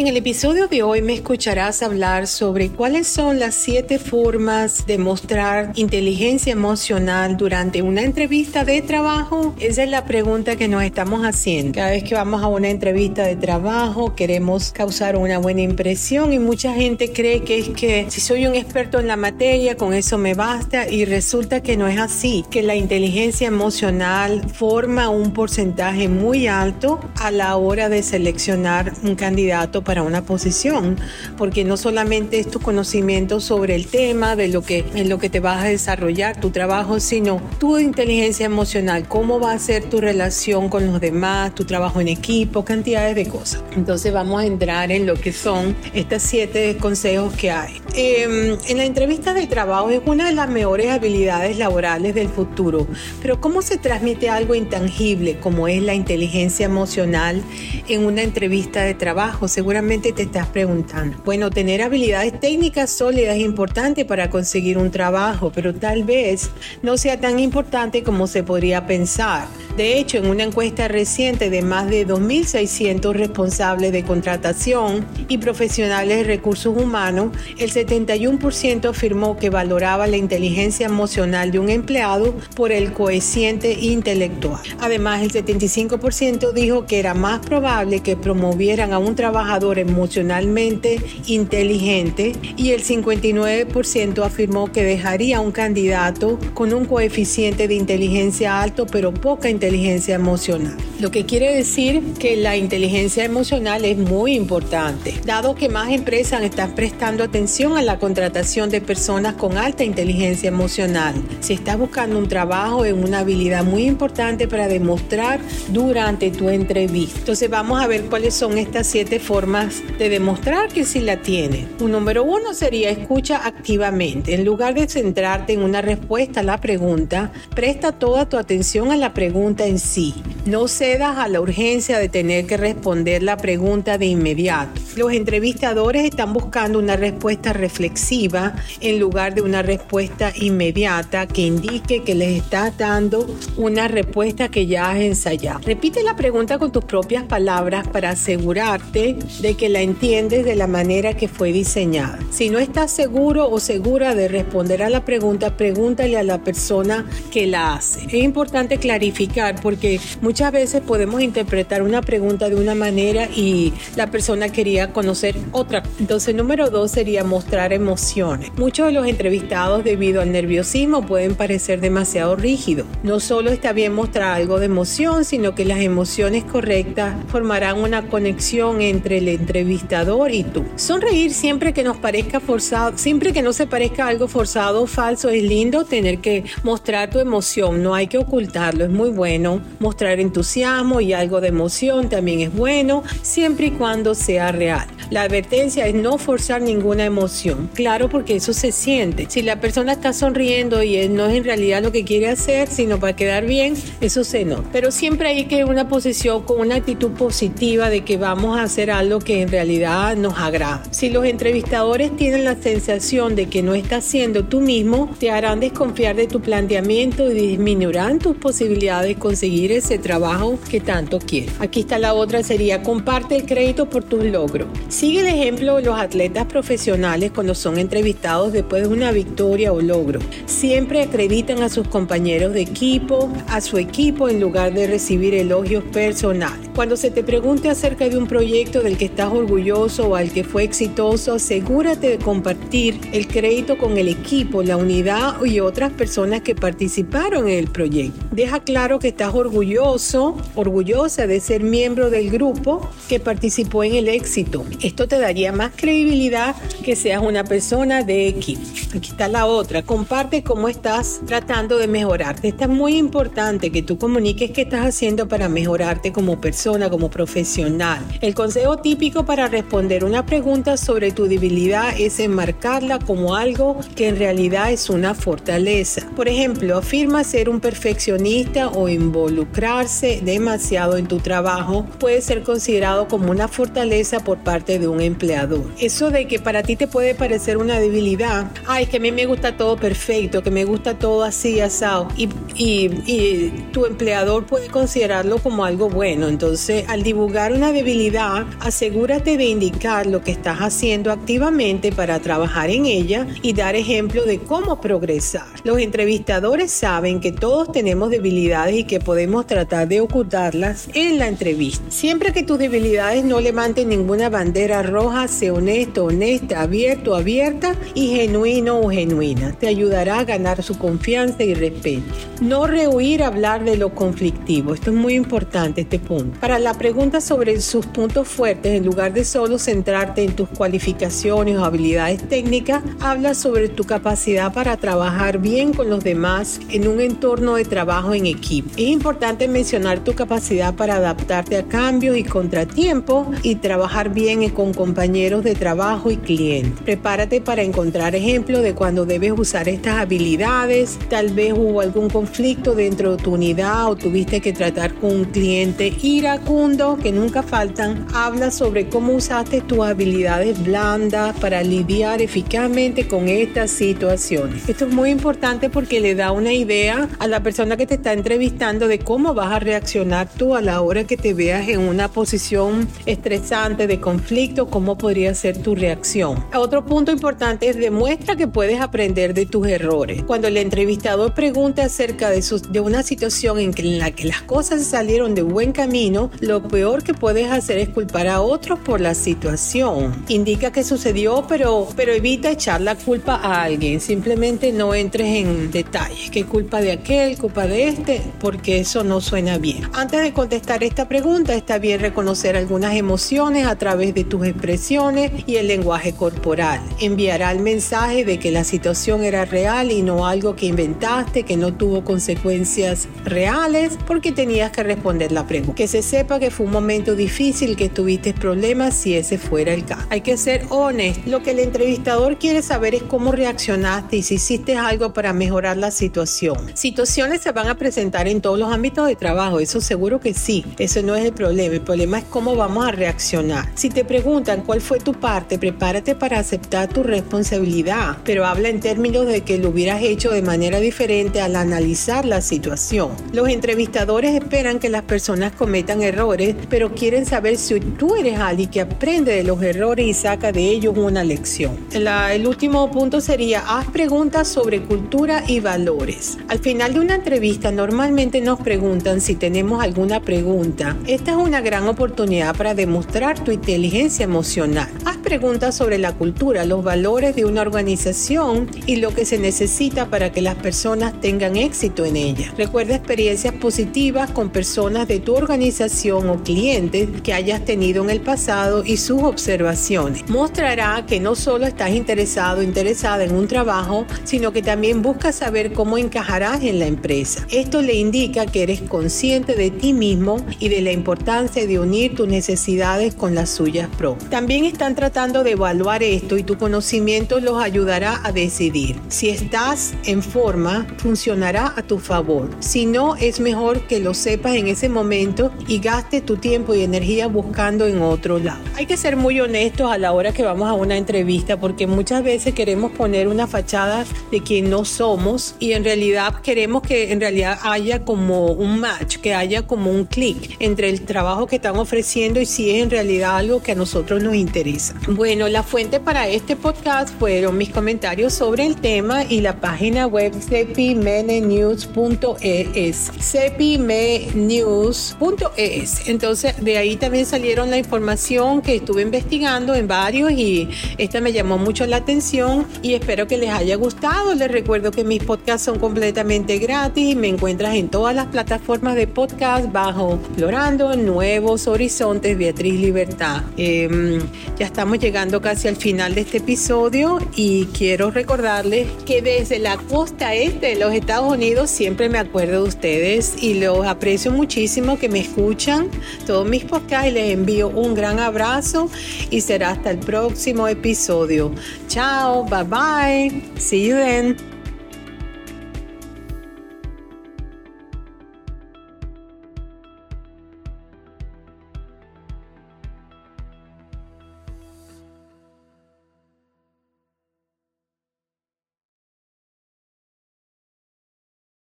En el episodio de hoy me escucharás hablar sobre cuáles son las siete formas de mostrar inteligencia emocional durante una entrevista de trabajo. Esa es la pregunta que nos estamos haciendo. Cada vez que vamos a una entrevista de trabajo queremos causar una buena impresión y mucha gente cree que es que si soy un experto en la materia con eso me basta y resulta que no es así, que la inteligencia emocional forma un porcentaje muy alto a la hora de seleccionar un candidato una posición, porque no solamente es tu conocimiento sobre el tema, de lo que, en lo que te vas a desarrollar tu trabajo, sino tu inteligencia emocional, cómo va a ser tu relación con los demás, tu trabajo en equipo, cantidades de cosas. Entonces vamos a entrar en lo que son estas siete consejos que hay. Em, en la entrevista de trabajo es una de las mejores habilidades laborales del futuro, pero ¿cómo se transmite algo intangible como es la inteligencia emocional en una entrevista de trabajo? Seguramente te estás preguntando. Bueno, tener habilidades técnicas sólidas es importante para conseguir un trabajo, pero tal vez no sea tan importante como se podría pensar. De hecho, en una encuesta reciente de más de 2.600 responsables de contratación y profesionales de recursos humanos, el 71% afirmó que valoraba la inteligencia emocional de un empleado por el coeficiente intelectual. Además, el 75% dijo que era más probable que promovieran a un trabajador emocionalmente inteligente y el 59% afirmó que dejaría a un candidato con un coeficiente de inteligencia alto pero poca inteligencia emocional. Lo que quiere decir que la inteligencia emocional es muy importante, dado que más empresas están prestando atención a la contratación de personas con alta inteligencia emocional. Si estás buscando un trabajo, es una habilidad muy importante para demostrar durante tu entrevista. Entonces vamos a ver cuáles son estas siete formas de demostrar que sí la tiene. Un número uno sería escucha activamente. En lugar de centrarte en una respuesta a la pregunta, presta toda tu atención a la pregunta en sí. No cedas a la urgencia de tener que responder la pregunta de inmediato. Los entrevistadores están buscando una respuesta reflexiva en lugar de una respuesta inmediata que indique que les estás dando una respuesta que ya has ensayado. Repite la pregunta con tus propias palabras para asegurarte de que la entiendes de la manera que fue diseñada. Si no estás seguro o segura de responder a la pregunta, pregúntale a la persona que la hace. Es importante clarificar porque muchas veces podemos interpretar una pregunta de una manera y la persona quería conocer otra. Entonces, número dos sería mostrar emociones. Muchos de los entrevistados debido al nerviosismo pueden parecer demasiado rígidos. No solo está bien mostrar algo de emoción, sino que las emociones correctas formarán una conexión entre el entrevistador y tú. Sonreír siempre que nos parezca forzado, siempre que no se parezca algo forzado o falso, es lindo tener que mostrar tu emoción, no hay que ocultarlo, es muy bueno mostrar entusiasmo y algo de emoción también es bueno, siempre y cuando sea real. La advertencia es no forzar ninguna emoción, claro, porque eso se siente. Si la persona está sonriendo y no es en realidad lo que quiere hacer, sino para quedar bien, eso se nota. Pero siempre hay que una posición con una actitud positiva de que vamos a hacer algo que en realidad nos agrada. Si los entrevistadores tienen la sensación de que no estás siendo tú mismo, te harán desconfiar de tu planteamiento y disminuirán tus posibilidades de conseguir ese trabajo que tanto quieres. Aquí está la otra, sería comparte el crédito por tus logros. Sigue el ejemplo de los atletas profesionales cuando son entrevistados después de una victoria o logro. Siempre acreditan a sus compañeros de equipo, a su equipo en lugar de recibir elogios personales. Cuando se te pregunte acerca de un proyecto del que estás orgulloso o al que fue exitoso, asegúrate de compartir el crédito con el equipo, la unidad y otras personas que participaron en el proyecto. Deja claro que estás orgulloso, orgullosa de ser miembro del grupo que participó en el éxito. Esto te daría más credibilidad que seas una persona de equipo. Aquí está la otra. Comparte cómo estás tratando de mejorarte. Esta es muy importante que tú comuniques qué estás haciendo para mejorarte como persona, como profesional. El consejo típico para responder una pregunta sobre tu debilidad es enmarcarla como algo que en realidad es una fortaleza. Por ejemplo, afirma ser un perfeccionista o involucrarse demasiado en tu trabajo puede ser considerado como una fortaleza por parte de un empleador. Eso de que para ti te puede parecer una debilidad, ay, que a mí me gusta todo perfecto, que me gusta todo así, asado, y, y tu empleador puede considerarlo como algo bueno. Entonces, al divulgar una debilidad, asegúrate de indicar lo que estás haciendo activamente para trabajar en ella y dar ejemplo de cómo progresar. Los entrevistadores saben que todos tenemos debilidades y que podemos tratar de ocultarlas en la entrevista. Siempre que tus debilidades no levanten ninguna bandera roja, sé honesto, honesta, abierto, abierta y genuino o genuina. Te ayudará a ganar su confianza y respeto. No rehuir hablar de lo conflictivo. Esto es muy importante, este punto. Para la pregunta sobre sus puntos fuertes, en lugar de solo centrarte en tus cualificaciones o habilidades técnicas, habla sobre tu capacidad para trabajar bien con los demás en un entorno de trabajo en equipo. Es importante mencionar tu capacidad para adaptarte a cambios y contratiempos y trabajar bien con compañeros de trabajo y clientes. Prepárate para encontrar ejemplos de cuando debes usar estas habilidades. Tal vez hubo algún conflicto dentro de tu unidad o tuviste que tratar con un cliente iracundo que nunca faltan. Habla sobre cómo usaste tus habilidades blandas para lidiar eficazmente con estas situaciones. Esto es muy importante porque le da una idea a la persona que te está entrevistando de cómo vas a reaccionar tú a la hora que te veas en una posición estresante de conflicto, cómo podría ser tu reacción. Otro punto importante es demuestra que puedes aprender de tus errores. Cuando el entrevistador pregunta acerca de, de una situación en, que, en la que las cosas salieron de buen camino, lo peor que puedes hacer es culpar a otros por la situación. Indica que sucedió, pero, pero evita echar la culpa a alguien. Simplemente no entres en detalles. ¿Qué culpa de aquel? ¿Culpa de este? Porque eso no suena bien. Antes de contestar esta pregunta, está bien reconocer algunas emociones a través de tus expresiones y el lenguaje corporal. Enviará el mensaje de que la situación era real y no algo que inventaste, que no tuvo consecuencias reales, porque tenías que responder la pregunta. Que se sepa que fue un momento difícil, que tuviste problemas si ese fuera el caso. Hay que ser honesto. Lo que el entrevistador quiere saber es cómo reaccionaste y si hiciste algo para mejorar la situación. Situaciones se van a presentar en todos los ámbitos de trabajo, eso seguro que sí. Eso no es el problema. El problema es cómo vamos a reaccionar. Si te preguntan cuál fue tu parte, prepárate para aceptar tu responsabilidad, pero habla en términos de que lo hubieras hecho de manera diferente al analizar la situación. Los entrevistadores esperan que las personas cometan errores, pero quieren saber si tú eres alguien que aprende de los errores y saca de ellos una lección. el último punto sería, haz preguntas sobre cultura y valores. Al final de una entrevista normalmente nos preguntan si tenemos alguna pregunta. Esta es una gran oportunidad para demostrar tu inteligencia emocional. Haz preguntas sobre la cultura, los valores de una organización y lo que se necesita para que las personas tengan éxito en ella. Recuerda experiencias positivas con personas de tu organización o clientes que hayas tenido en el pasado y sus observaciones. Mostrará que no solo estás interesado o interesada en un trabajo, sino que también buscas saber cómo encajarás en la empresa. Esto le indica que eres consciente de ti mismo y de la importancia de unir tus necesidades con las suyas propias. También están tratando de evaluar esto y tu conocimiento los ayudará a decidir. Si estás en forma, funcionará a tu favor. Si no, es mejor que lo sepas en ese momento y gastes tu tiempo y energía buscando en otro lado. Hay que ser muy honestos a la hora que vamos a una entrevista porque muchas veces queremos poner una fachada de quien no somos y en realidad queremos que en realidad haya como un match, que haya como un clic entre el trabajo que están ofreciendo y si es en realidad algo que a nosotros nos interesa. Bueno, la fuente para este podcast fueron mis comentarios sobre el tema y la página web cepimenenews.es. cepimenews.es. Entonces, de ahí también salieron la información que estuve investigando en varios y esta me llamó mucho la atención y espero que les haya gustado. Les recuerdo que mis podcasts son completamente gratis y me encuentras en todas las plataformas de podcast bajo Explorando Nuevos Horizontes Beatriz Libertad. Em, ya estamos llegando casi al final de este episodio y quiero recordarles que desde la costa este de los Estados Unidos siempre me acuerdo de ustedes y los aprecio muchísimo que me escuchan todos mis podcasts y les envío un gran abrazo y será hasta el próximo episodio. Chao, bye bye, see you then.